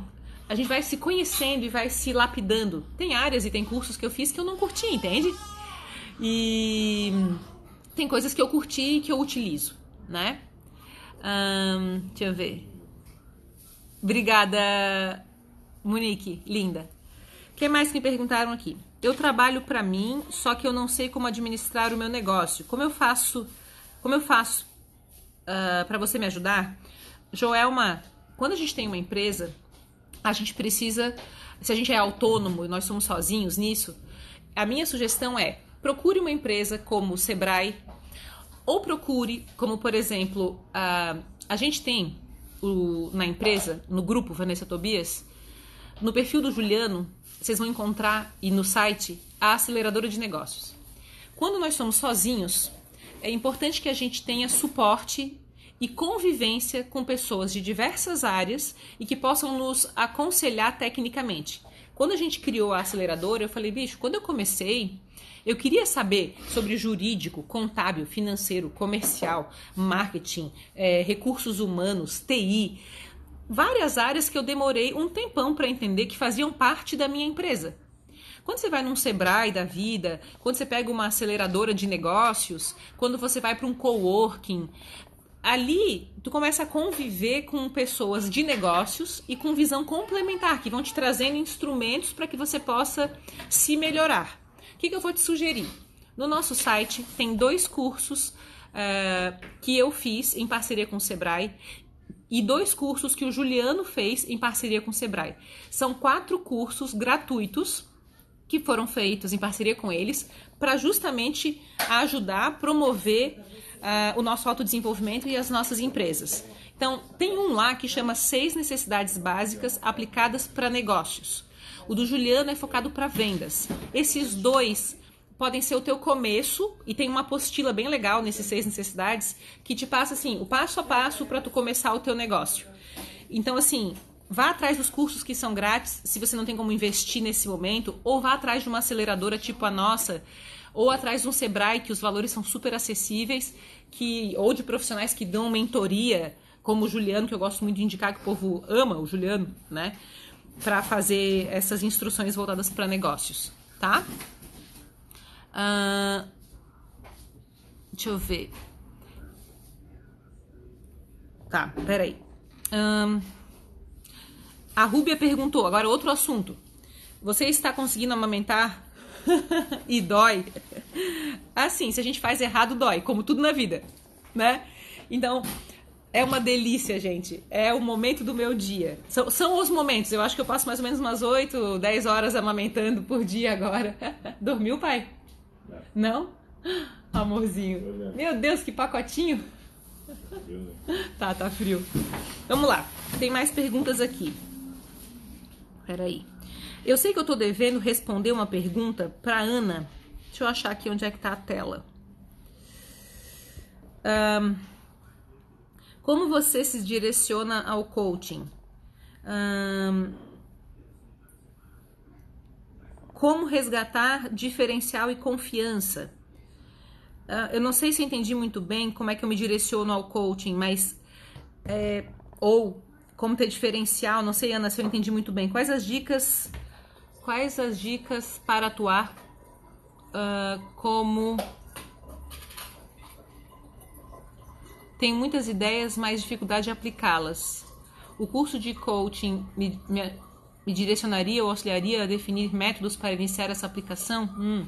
a gente vai se conhecendo e vai se lapidando. Tem áreas e tem cursos que eu fiz que eu não curti, entende? E tem coisas que eu curti e que eu utilizo, né? Hum, deixa eu ver. Obrigada, Monique, linda. O que mais que me perguntaram aqui? Eu trabalho para mim, só que eu não sei como administrar o meu negócio. Como eu faço? Como eu faço uh, para você me ajudar? Joelma, quando a gente tem uma empresa, a gente precisa, se a gente é autônomo e nós somos sozinhos nisso, a minha sugestão é procure uma empresa como o Sebrae ou procure, como por exemplo, a, a gente tem o, na empresa, no grupo Vanessa Tobias, no perfil do Juliano, vocês vão encontrar e no site a aceleradora de negócios. Quando nós somos sozinhos, é importante que a gente tenha suporte e convivência com pessoas de diversas áreas e que possam nos aconselhar tecnicamente. Quando a gente criou a aceleradora, eu falei, bicho, quando eu comecei, eu queria saber sobre jurídico, contábil, financeiro, comercial, marketing, é, recursos humanos, TI, várias áreas que eu demorei um tempão para entender que faziam parte da minha empresa. Quando você vai num Sebrae da vida, quando você pega uma aceleradora de negócios, quando você vai para um coworking, ali tu começa a conviver com pessoas de negócios e com visão complementar, que vão te trazendo instrumentos para que você possa se melhorar. O que, que, eu vou te sugerir? No nosso site tem dois cursos uh, que eu fiz em parceria com o Sebrae e dois cursos que o Juliano fez em parceria com o Sebrae. São quatro cursos gratuitos que foram feitos em parceria com eles para justamente ajudar promover uh, o nosso autodesenvolvimento e as nossas empresas. Então, tem um lá que chama Seis Necessidades Básicas Aplicadas para Negócios. O do Juliano é focado para vendas. Esses dois podem ser o teu começo e tem uma apostila bem legal nesses seis necessidades que te passa assim o passo a passo para tu começar o teu negócio. Então assim, vá atrás dos cursos que são grátis, se você não tem como investir nesse momento, ou vá atrás de uma aceleradora tipo a nossa, ou atrás de um Sebrae que os valores são super acessíveis, que ou de profissionais que dão mentoria, como o Juliano, que eu gosto muito de indicar que o povo ama o Juliano, né? Para fazer essas instruções voltadas para negócios, tá? Uh, deixa eu ver. Tá, peraí. A Rúbia perguntou, agora outro assunto. Você está conseguindo amamentar e dói? Assim, se a gente faz errado, dói, como tudo na vida, né? Então, é uma delícia, gente. É o momento do meu dia. São, são os momentos. Eu acho que eu passo mais ou menos umas 8, 10 horas amamentando por dia agora. Dormiu, pai? Não? Amorzinho. Meu Deus, que pacotinho. Tá, tá frio. Vamos lá. Tem mais perguntas aqui. Peraí. Eu sei que eu tô devendo responder uma pergunta pra Ana. Deixa eu achar aqui onde é que tá a tela. Um, como você se direciona ao coaching? Um, como resgatar diferencial e confiança? Uh, eu não sei se entendi muito bem como é que eu me direciono ao coaching, mas. É, ou como ter diferencial, não sei, Ana, se eu entendi muito bem. Quais as dicas. Quais as dicas para atuar uh, como. Tem muitas ideias, mas dificuldade de aplicá-las. O curso de coaching me, me me direcionaria ou auxiliaria a definir métodos para iniciar essa aplicação? Hum.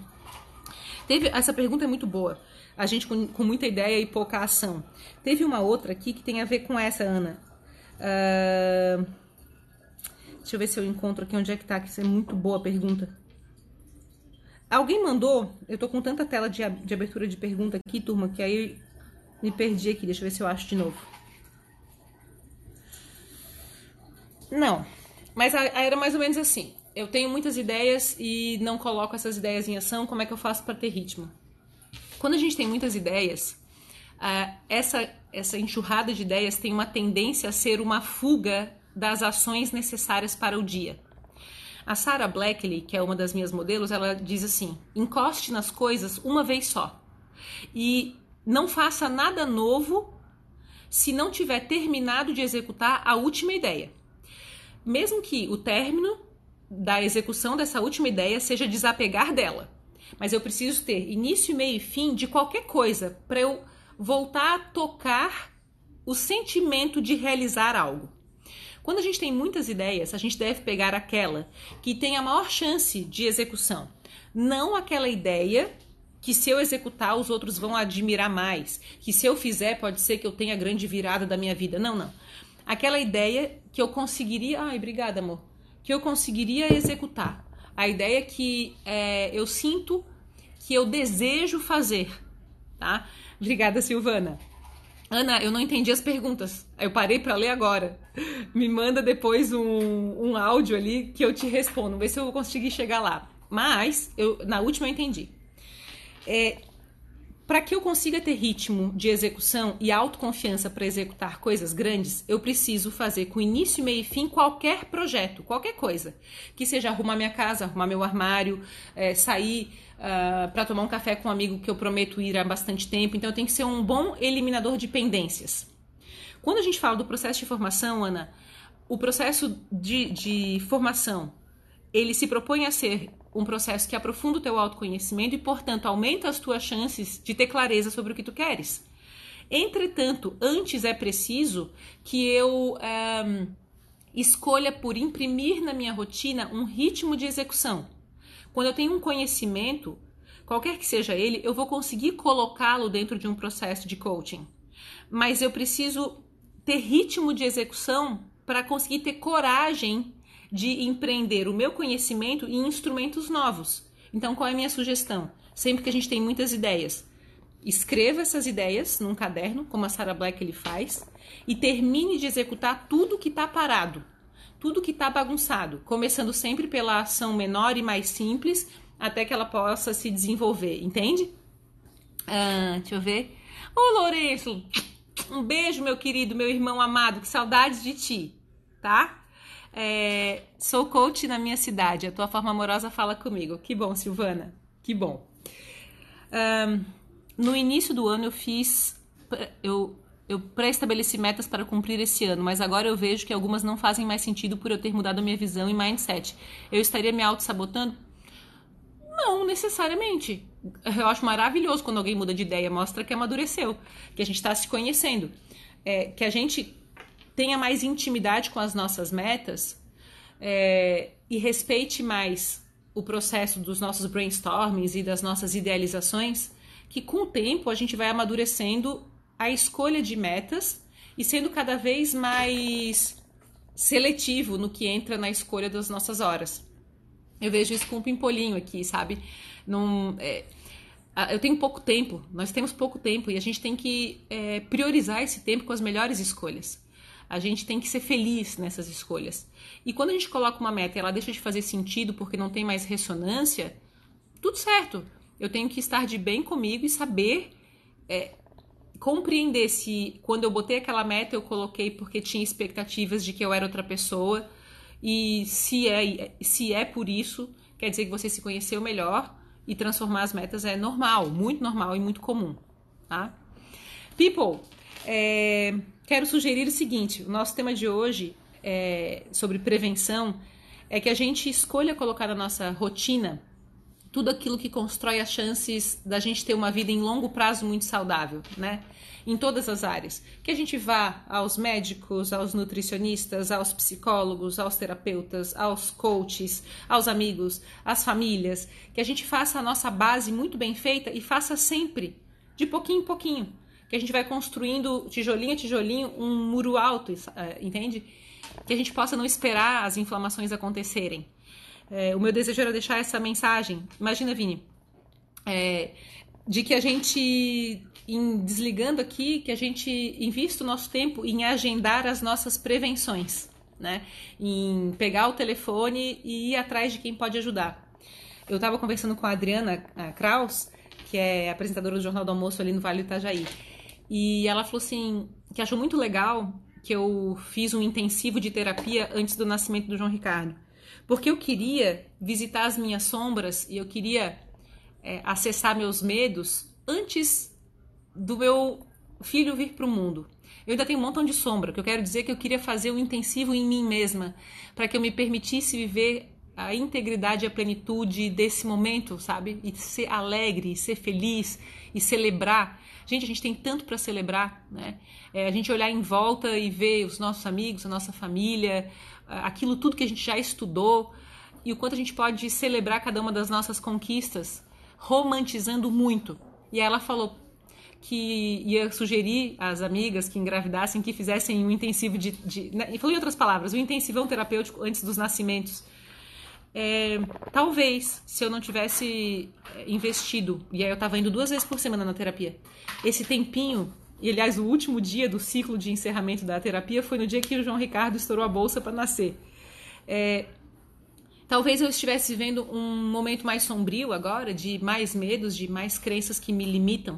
Teve, essa pergunta é muito boa. A gente com, com, muita ideia e pouca ação. Teve uma outra aqui que tem a ver com essa, Ana. Uh, deixa eu ver se eu encontro aqui onde é que tá, que isso é muito boa a pergunta. Alguém mandou, eu tô com tanta tela de, de abertura de pergunta aqui, turma, que aí me perdi aqui. Deixa eu ver se eu acho de novo. Não, mas era mais ou menos assim. Eu tenho muitas ideias e não coloco essas ideias em ação. Como é que eu faço para ter ritmo? Quando a gente tem muitas ideias, essa, essa enxurrada de ideias tem uma tendência a ser uma fuga das ações necessárias para o dia. A Sarah Blackley, que é uma das minhas modelos, ela diz assim: encoste nas coisas uma vez só. E não faça nada novo se não tiver terminado de executar a última ideia. Mesmo que o término da execução dessa última ideia seja desapegar dela. Mas eu preciso ter início, meio e fim de qualquer coisa para eu voltar a tocar o sentimento de realizar algo. Quando a gente tem muitas ideias, a gente deve pegar aquela que tem a maior chance de execução, não aquela ideia que se eu executar os outros vão admirar mais, que se eu fizer pode ser que eu tenha a grande virada da minha vida. Não, não. Aquela ideia que eu conseguiria, ai, obrigada, amor, que eu conseguiria executar. A ideia que é, eu sinto que eu desejo fazer, tá? Obrigada, Silvana. Ana, eu não entendi as perguntas. Eu parei para ler agora. Me manda depois um, um áudio ali que eu te respondo. Ver se eu vou conseguir chegar lá. Mas eu, na última eu entendi. É, para que eu consiga ter ritmo de execução e autoconfiança para executar coisas grandes, eu preciso fazer com início, meio e fim qualquer projeto, qualquer coisa. Que seja arrumar minha casa, arrumar meu armário, é, sair uh, ah, para tomar um café com um amigo que eu prometo ir há bastante tempo. Então, eu tenho que ser um bom eliminador de pendências. Quando a gente fala do processo de formação, Ana, o processo de, de formação ele se propõe a ser um processo que aprofunda o teu autoconhecimento e, portanto, aumenta as tuas chances de ter clareza sobre o que tu queres. Entretanto, antes é preciso que eu é, escolha por imprimir na minha rotina um ritmo de execução. Quando eu tenho um conhecimento, qualquer que seja ele, eu vou conseguir colocá-lo dentro de um processo de coaching. Mas eu preciso ter ritmo de execução para conseguir ter coragem de empreender o meu conhecimento em instrumentos novos. Então, qual é a minha sugestão? Sempre que a gente tem muitas ideias, escreva essas ideias num caderno, como a Sarah Black ele faz, e termine de executar tudo que está parado, tudo que está bagunçado, começando sempre pela ação menor e mais simples, até que ela possa se desenvolver, entende? Ah, deixa eu ver. Ô Lourenço, um beijo, meu querido, meu irmão amado, que saudades de ti, tá? É, sou coach na minha cidade. A tua forma amorosa fala comigo. Que bom, Silvana. Que bom. Um, no início do ano eu fiz. Eu, eu pré-estabeleci metas para cumprir esse ano, mas agora eu vejo que algumas não fazem mais sentido por eu ter mudado a minha visão e mindset. Eu estaria me auto-sabotando? Não necessariamente. Eu acho maravilhoso quando alguém muda de ideia, mostra que amadureceu, que a gente está se conhecendo. É, que a gente tenha mais intimidade com as nossas metas é, e respeite mais o processo dos nossos brainstormings e das nossas idealizações, que com o tempo a gente vai amadurecendo a escolha de metas e sendo cada vez mais seletivo no que entra na escolha das nossas horas. Eu vejo isso com o Pimpolinho aqui, sabe? Num, é, eu tenho pouco tempo, nós temos pouco tempo e a gente tem que é, priorizar esse tempo com as melhores escolhas. A gente tem que ser feliz nessas escolhas. E quando a gente coloca uma meta e ela deixa de fazer sentido porque não tem mais ressonância, tudo certo. Eu tenho que estar de bem comigo e saber é, compreender se quando eu botei aquela meta eu coloquei porque tinha expectativas de que eu era outra pessoa e se é, se é por isso, quer dizer que você se conheceu melhor e transformar as metas é normal, muito normal e muito comum, tá? People, é, quero sugerir o seguinte: o nosso tema de hoje é, sobre prevenção é que a gente escolha colocar na nossa rotina tudo aquilo que constrói as chances da gente ter uma vida em longo prazo muito saudável, né? Em todas as áreas. Que a gente vá aos médicos, aos nutricionistas, aos psicólogos, aos terapeutas, aos coaches, aos amigos, às famílias. Que a gente faça a nossa base muito bem feita e faça sempre, de pouquinho em pouquinho que a gente vai construindo tijolinho a tijolinho um muro alto, é, entende? Que a gente possa não esperar as inflamações acontecerem. É, o meu desejo era deixar essa mensagem. Imagina, Vini, é, de que a gente, em desligando aqui, que a gente invista o nosso tempo em agendar as nossas prevenções, né? Em pegar o telefone e ir atrás de quem pode ajudar. Eu estava conversando com a Adriana Kraus, que é apresentadora do Jornal do Almoço ali no Vale do Itajaí. E ela falou assim que achou muito legal que eu fiz um intensivo de terapia antes do nascimento do João Ricardo. Porque eu queria visitar as minhas sombras e eu queria é, acessar meus medos antes do meu filho vir para o mundo. Eu ainda tenho um montão de sombra, que eu quero dizer que eu queria fazer um intensivo em mim mesma, para que eu me permitisse viver a integridade e a plenitude desse momento, sabe? E ser alegre, ser feliz e celebrar. Gente, a gente tem tanto para celebrar, né? É, a gente olhar em volta e ver os nossos amigos, a nossa família, aquilo tudo que a gente já estudou e o quanto a gente pode celebrar cada uma das nossas conquistas, romantizando muito. E ela falou que ia sugerir às amigas que engravidassem que fizessem um intensivo de. de né? E falou em outras palavras, um intensivão terapêutico antes dos nascimentos é, talvez, se eu não tivesse é, investido, e aí eu estava indo duas vezes por semana na terapia, esse tempinho, e aliás, o último dia do ciclo de encerramento da terapia foi no dia que o João Ricardo estourou a bolsa para nascer. É, talvez eu estivesse vivendo um momento mais sombrio agora, de mais medos, de mais crenças que me limitam.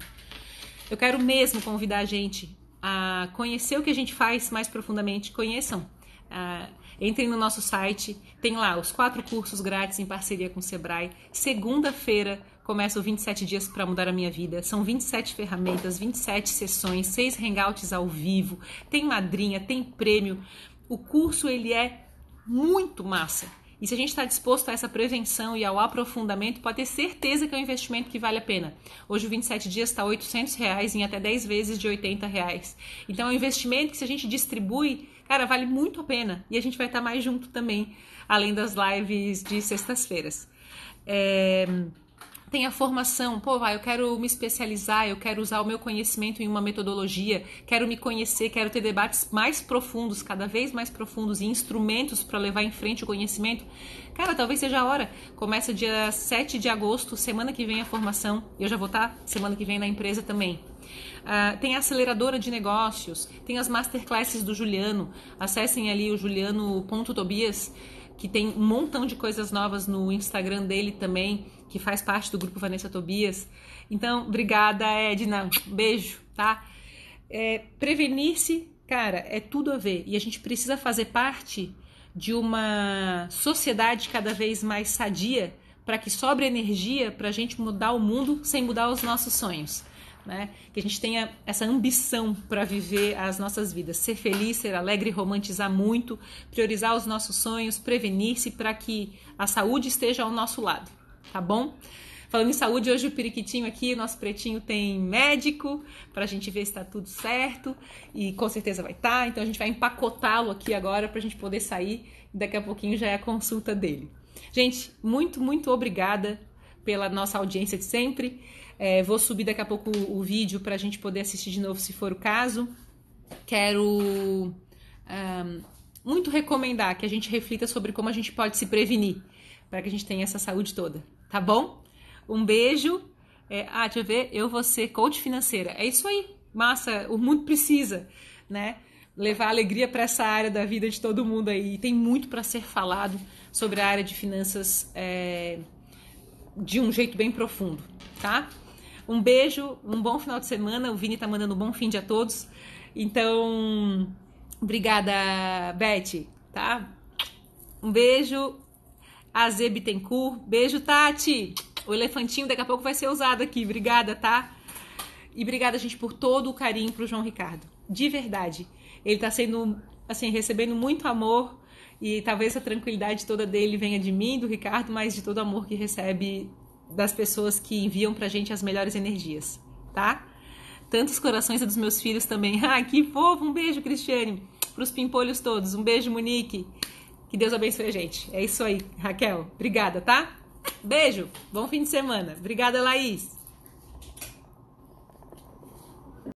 Eu quero mesmo convidar a gente a conhecer o que a gente faz mais profundamente. Conheçam. Uh, Entrem no nosso site, tem lá os quatro cursos grátis em parceria com o Sebrae. Segunda-feira começa o 27 dias para mudar a minha vida. São 27 ferramentas, 27 sessões, seis hangouts ao vivo, tem madrinha, tem prêmio. O curso ele é muito massa. E se a gente está disposto a essa prevenção e ao aprofundamento, pode ter certeza que é um investimento que vale a pena. Hoje o 27 dias está 800 reais em até 10 vezes de 80 reais. Então é um investimento que se a gente distribui Cara, vale muito a pena. E a gente vai estar mais junto também, além das lives de sextas-feiras. É, tem a formação, pô, vai, eu quero me especializar, eu quero usar o meu conhecimento em uma metodologia, quero me conhecer, quero ter debates mais profundos, cada vez mais profundos e instrumentos para levar em frente o conhecimento. Cara, talvez seja a hora. Começa dia 7 de agosto, semana que vem a formação. Eu já vou estar semana que vem na empresa também. Uh, tem a aceleradora de negócios, tem as masterclasses do Juliano. Acessem ali o juliano.tobias, que tem um montão de coisas novas no Instagram dele também, que faz parte do grupo Vanessa Tobias. Então, obrigada, Edna. Beijo, tá? É, Prevenir-se, cara, é tudo a ver. E a gente precisa fazer parte de uma sociedade cada vez mais sadia para que sobre energia para a gente mudar o mundo sem mudar os nossos sonhos né? Que a gente tenha essa ambição para viver as nossas vidas, ser feliz, ser alegre, romantizar muito, priorizar os nossos sonhos, prevenir-se para que a saúde esteja ao nosso lado, tá bom? Falando em saúde, hoje o periquitinho aqui, nosso pretinho tem médico para a gente ver se está tudo certo e com certeza vai estar. Tá, então a gente vai empacotá-lo aqui agora para a gente poder sair daqui a pouquinho já é a consulta dele. Gente, muito, muito obrigada pela nossa audiência de sempre. É, vou subir daqui a pouco o, vídeo para a gente poder assistir de novo se for o caso. Quero um, muito recomendar que a gente reflita sobre como a gente pode se prevenir para que a gente tenha essa saúde toda, tá bom? Um beijo. É, ah, deixa eu ver, eu vou ser coach financeira. É isso aí, massa, o mundo precisa, né? Levar alegria para essa área da vida de todo mundo aí. E tem muito para ser falado sobre a área de finanças é, de um jeito bem profundo, tá? Um beijo, um bom final de semana. O Vini tá mandando um bom fim de a todos. Então, obrigada, Beth, tá? Um beijo, Aze Bittencourt. Beijo, Tati. O elefantinho daqui a pouco vai ser usado aqui. Obrigada, tá? E obrigada, gente, por todo o carinho pro João Ricardo. De verdade. Ele tá sendo, assim, recebendo muito amor. E talvez a tranquilidade toda dele venha de mim, do Ricardo, mas de todo o amor que recebe das pessoas que enviam pra gente as melhores energias, tá? Tantos corações dos meus filhos também. Ah, que fofo! Um beijo, Cristiane. Pros pimpolhos todos. Um beijo, Monique. Que Deus abençoe a gente. É isso aí, Raquel. Obrigada, tá? Beijo. Bom fim de semana. Obrigada, Laís.